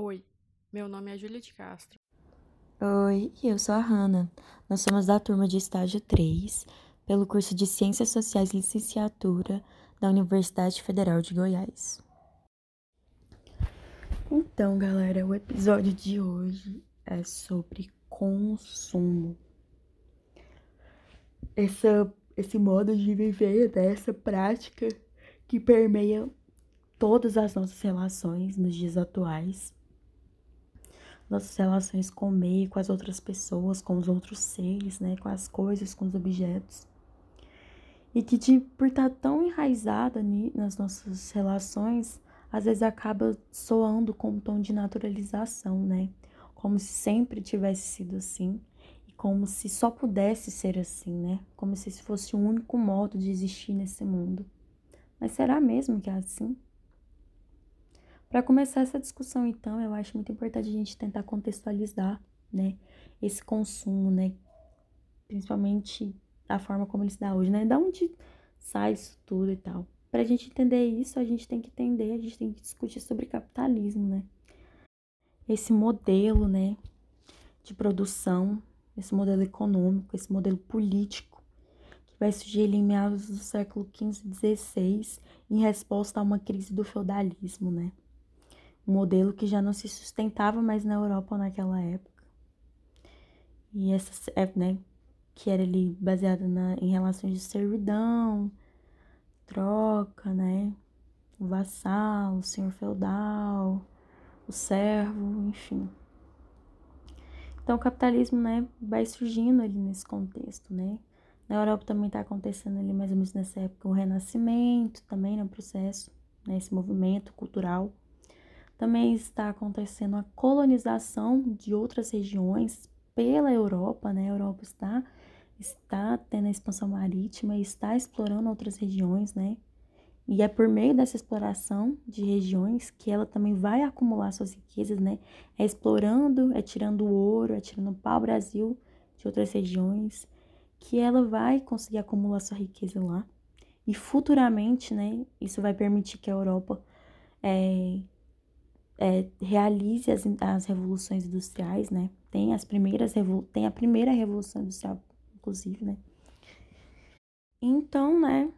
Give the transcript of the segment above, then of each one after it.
Oi, meu nome é Júlia de Castro. Oi, eu sou a Hanna. Nós somos da turma de estágio 3, pelo curso de Ciências Sociais Licenciatura da Universidade Federal de Goiás. Então, galera, o episódio de hoje é sobre consumo. Essa, esse modo de viver, dessa né, prática que permeia todas as nossas relações nos dias atuais nossas relações com o meio, com as outras pessoas, com os outros seres, né, com as coisas, com os objetos. E que de, por estar tão enraizada nas nossas relações, às vezes acaba soando com um tom de naturalização, né? Como se sempre tivesse sido assim e como se só pudesse ser assim, né? Como se fosse o único modo de existir nesse mundo. Mas será mesmo que é assim? Para começar essa discussão, então, eu acho muito importante a gente tentar contextualizar, né, esse consumo, né, principalmente a forma como ele se dá hoje, né, da onde sai isso tudo e tal. Para a gente entender isso, a gente tem que entender, a gente tem que discutir sobre capitalismo, né, esse modelo, né, de produção, esse modelo econômico, esse modelo político que vai surgir em meados do século XV e XVI em resposta a uma crise do feudalismo, né um modelo que já não se sustentava mais na Europa naquela época. E essa, é, né, que era ali baseada na, em relações de servidão, troca, né, o vassalo, o senhor feudal, o servo, enfim. Então o capitalismo, né, vai surgindo ali nesse contexto, né. Na Europa também está acontecendo ali mais ou menos nessa época o renascimento também, no né, processo, né, esse movimento cultural também está acontecendo a colonização de outras regiões pela Europa, né? A Europa está está tendo a expansão marítima está explorando outras regiões, né? E é por meio dessa exploração de regiões que ela também vai acumular suas riquezas, né? É explorando, é tirando ouro, é tirando pau-brasil de outras regiões, que ela vai conseguir acumular sua riqueza lá. E futuramente, né? Isso vai permitir que a Europa é, é, realize as, as revoluções industriais, né? Tem as primeiras tem a primeira revolução industrial, inclusive, né? Então, né?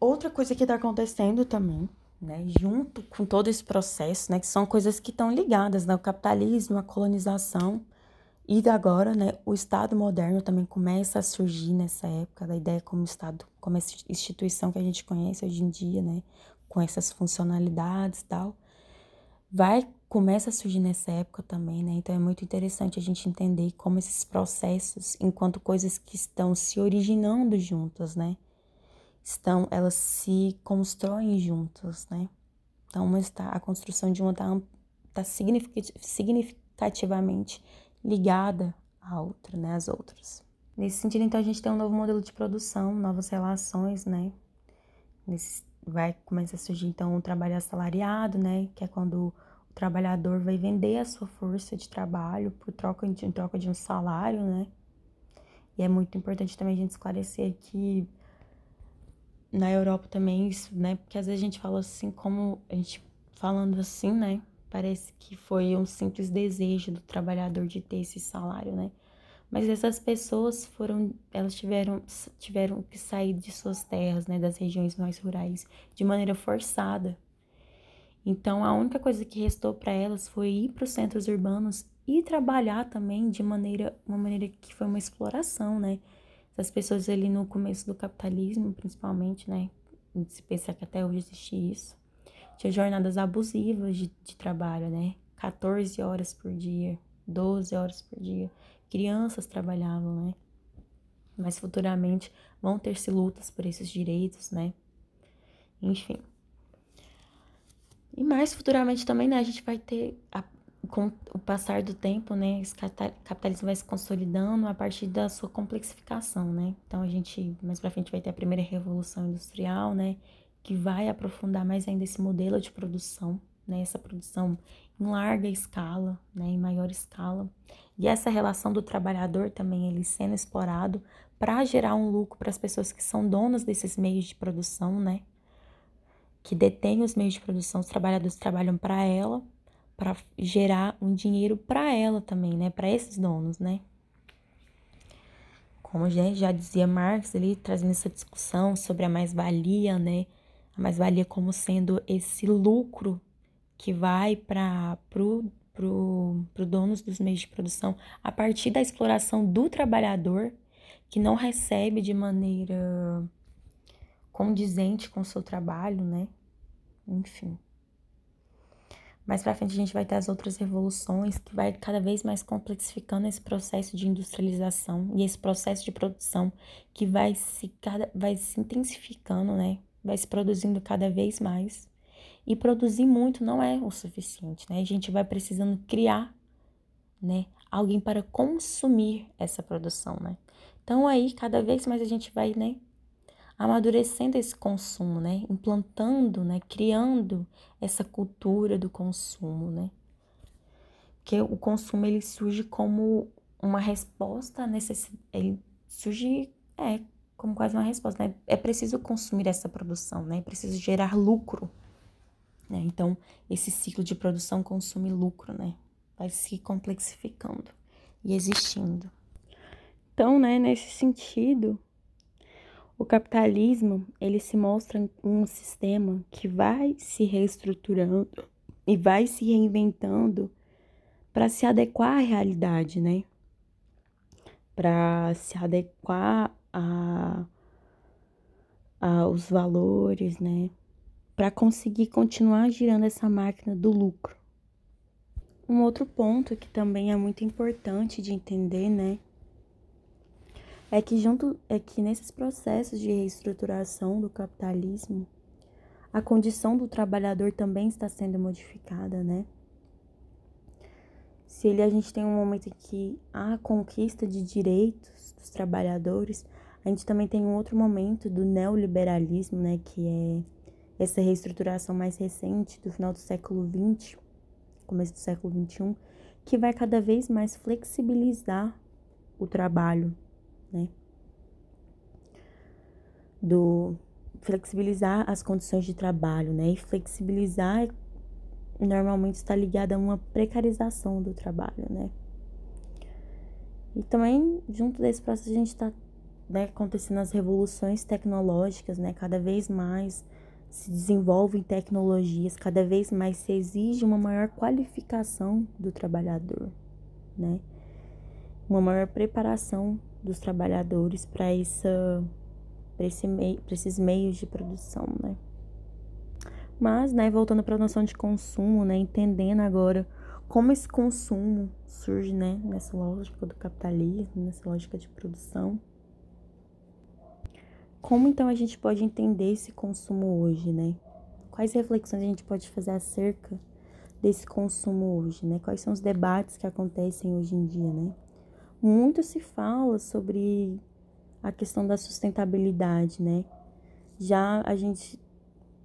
Outra coisa que está acontecendo também, né? Junto com todo esse processo, né? Que são coisas que estão ligadas, né? O capitalismo, a colonização e agora, né? O Estado moderno também começa a surgir nessa época, da ideia como Estado, como essa instituição que a gente conhece hoje em dia, né? Com essas funcionalidades e tal vai começa a surgir nessa época também, né? Então é muito interessante a gente entender como esses processos, enquanto coisas que estão se originando juntas, né? Estão, elas se constroem juntas, né? Então uma está a construção de uma está tá significativamente ligada à outra, né? Às outras. Nesse sentido, então a gente tem um novo modelo de produção, novas relações, né? Nesse vai começar a surgir então o trabalho assalariado, né, que é quando o trabalhador vai vender a sua força de trabalho por troca de, em troca de um salário, né? E é muito importante também a gente esclarecer que na Europa também isso, né? Porque às vezes a gente fala assim, como a gente falando assim, né? Parece que foi um simples desejo do trabalhador de ter esse salário, né? Mas essas pessoas foram, elas tiveram, tiveram que sair de suas terras, né, das regiões mais rurais, de maneira forçada. Então, a única coisa que restou para elas foi ir para os centros urbanos e trabalhar também de maneira, uma maneira que foi uma exploração, né? As pessoas ali no começo do capitalismo, principalmente, né? Se pensar que até hoje existe isso. Tinha jornadas abusivas de, de trabalho, né? 14 horas por dia, 12 horas por dia crianças trabalhavam, né? Mas futuramente vão ter-se lutas por esses direitos, né? Enfim. E mais futuramente também, né? A gente vai ter, a, com o passar do tempo, né? Esse capitalismo vai se consolidando a partir da sua complexificação, né? Então a gente, mais pra frente, vai ter a primeira revolução industrial, né? Que vai aprofundar mais ainda esse modelo de produção, né? Essa produção em larga escala, né? Em maior escala. E essa relação do trabalhador também ele sendo explorado para gerar um lucro para as pessoas que são donas desses meios de produção, né? Que detêm os meios de produção, os trabalhadores trabalham para ela, para gerar um dinheiro para ela também, né? Para esses donos, né? Como já, já dizia Marx ali, trazendo essa discussão sobre a mais-valia, né? A mais-valia como sendo esse lucro que vai para pro, pro, pro donos dos meios de produção a partir da exploração do trabalhador que não recebe de maneira condizente com o seu trabalho, né? Enfim. Mais para frente a gente vai ter as outras revoluções que vai cada vez mais complexificando esse processo de industrialização e esse processo de produção que vai se cada vai se intensificando, né? Vai se produzindo cada vez mais. E produzir muito não é o suficiente, né? A gente vai precisando criar, né, alguém para consumir essa produção, né? Então aí cada vez mais a gente vai, né, amadurecendo esse consumo, né? Implantando, né? Criando essa cultura do consumo, né? Que o consumo ele surge como uma resposta necessidade, ele surge é como quase uma resposta, né? É preciso consumir essa produção, né? É preciso gerar lucro, né? Então, esse ciclo de produção consome lucro, né? Vai se complexificando e existindo. Então, né, nesse sentido, o capitalismo, ele se mostra um sistema que vai se reestruturando e vai se reinventando para se adequar à realidade, né? Para se adequar a, a os valores, né? Para conseguir continuar girando essa máquina do lucro. Um outro ponto que também é muito importante de entender, né? é que junto é que nesses processos de reestruturação do capitalismo, a condição do trabalhador também está sendo modificada, né? Se ele, a gente tem um momento em que há a conquista de direitos dos trabalhadores, a gente também tem um outro momento do neoliberalismo, né, que é essa reestruturação mais recente do final do século XX, começo do século XXI, que vai cada vez mais flexibilizar o trabalho, né? Do flexibilizar as condições de trabalho, né? E flexibilizar normalmente está ligada a uma precarização do trabalho, né? E também, junto desse processo, a gente está né, acontecendo as revoluções tecnológicas, né? Cada vez mais se desenvolvem tecnologias, cada vez mais se exige uma maior qualificação do trabalhador, né? Uma maior preparação dos trabalhadores para essa para esse meio, esses meios de produção, né? Mas, né, voltando para a noção de consumo, né, entendendo agora como esse consumo surge, né, nessa lógica do capitalismo, nessa lógica de produção. Como então a gente pode entender esse consumo hoje, né? Quais reflexões a gente pode fazer acerca desse consumo hoje, né? Quais são os debates que acontecem hoje em dia, né? muito se fala sobre a questão da sustentabilidade, né? Já a gente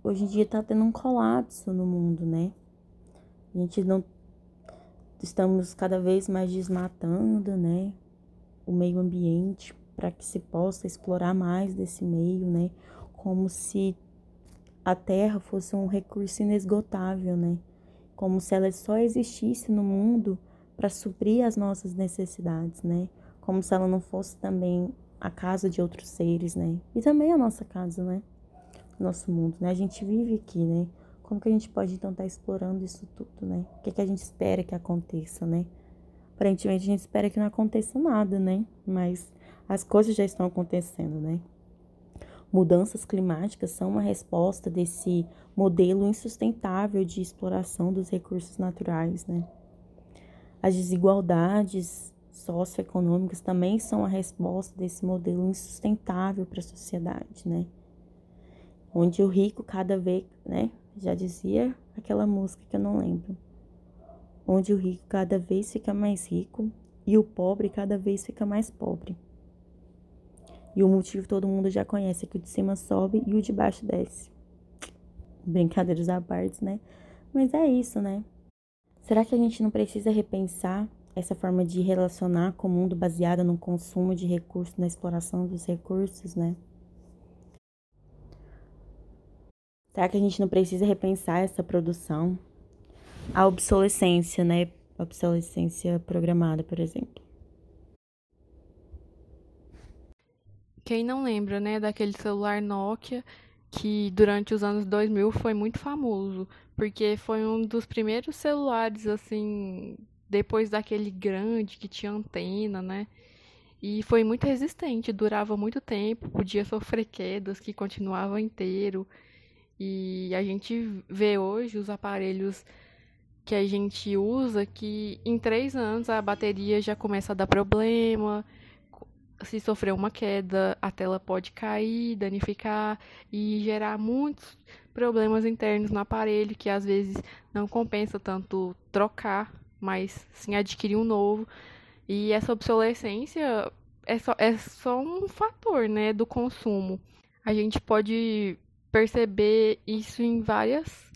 hoje em dia está tendo um colapso no mundo, né? A gente não estamos cada vez mais desmatando, né? O meio ambiente para que se possa explorar mais desse meio, né? Como se a terra fosse um recurso inesgotável, né? Como se ela só existisse no mundo para suprir as nossas necessidades, né? Como se ela não fosse também a casa de outros seres, né? E também a nossa casa, né? Nosso mundo, né? A gente vive aqui, né? Como que a gente pode então estar tá explorando isso tudo, né? O que, que a gente espera que aconteça, né? Aparentemente a gente espera que não aconteça nada, né? Mas as coisas já estão acontecendo, né? Mudanças climáticas são uma resposta desse modelo insustentável de exploração dos recursos naturais, né? As desigualdades socioeconômicas também são a resposta desse modelo insustentável para a sociedade, né? Onde o rico cada vez, né? Já dizia aquela música que eu não lembro. Onde o rico cada vez fica mais rico e o pobre cada vez fica mais pobre. E o motivo todo mundo já conhece, é que o de cima sobe e o de baixo desce. Brincadeiras à parte, né? Mas é isso, né? Será que a gente não precisa repensar essa forma de relacionar com o mundo baseada no consumo de recursos, na exploração dos recursos, né? Será que a gente não precisa repensar essa produção a obsolescência, né? Obsolescência programada, por exemplo. Quem não lembra, né, daquele celular Nokia que durante os anos 2000 foi muito famoso, porque foi um dos primeiros celulares assim, depois daquele grande que tinha antena, né? E foi muito resistente, durava muito tempo, podia sofrer quedas que continuava inteiro. E a gente vê hoje os aparelhos que a gente usa que em três anos a bateria já começa a dar problema. Se sofrer uma queda, a tela pode cair, danificar e gerar muitos problemas internos no aparelho que às vezes não compensa tanto trocar, mas sim adquirir um novo. E essa obsolescência é só, é só um fator né, do consumo. A gente pode perceber isso em várias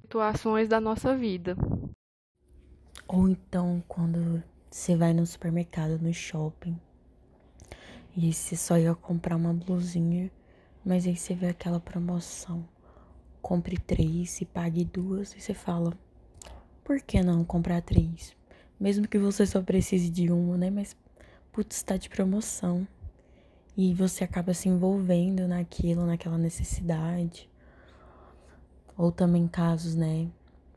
situações da nossa vida. Ou então quando você vai no supermercado, no shopping, e você só ia comprar uma blusinha, mas aí você vê aquela promoção. Compre três e pague duas, e você fala, por que não comprar três? Mesmo que você só precise de uma, né? Mas, putz, tá de promoção. E você acaba se envolvendo naquilo, naquela necessidade. Ou também casos, né?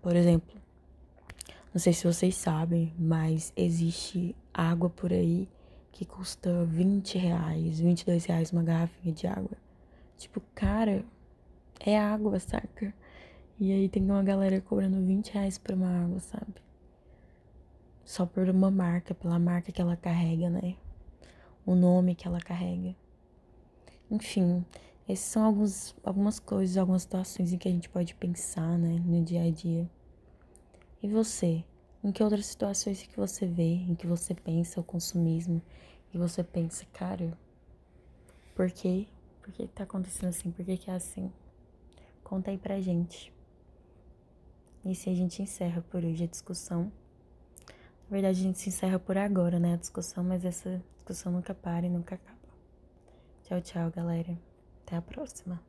Por exemplo, não sei se vocês sabem, mas existe água por aí que custa 20 reais, 22 reais uma garrafinha de água. Tipo, cara, é água, saca? E aí tem uma galera cobrando 20 reais por uma água, sabe? Só por uma marca, pela marca que ela carrega, né? O nome que ela carrega. Enfim, essas são alguns, algumas coisas, algumas situações em que a gente pode pensar, né, no dia a dia. E você? Em que outras situações que você vê, em que você pensa o consumismo, e você pensa, cara, por quê? Por que tá acontecendo assim? Por que, que é assim? Conta aí pra gente. E se a gente encerra por hoje a discussão. Na verdade, a gente se encerra por agora, né? A discussão, mas essa discussão nunca para e nunca acaba. Tchau, tchau, galera. Até a próxima.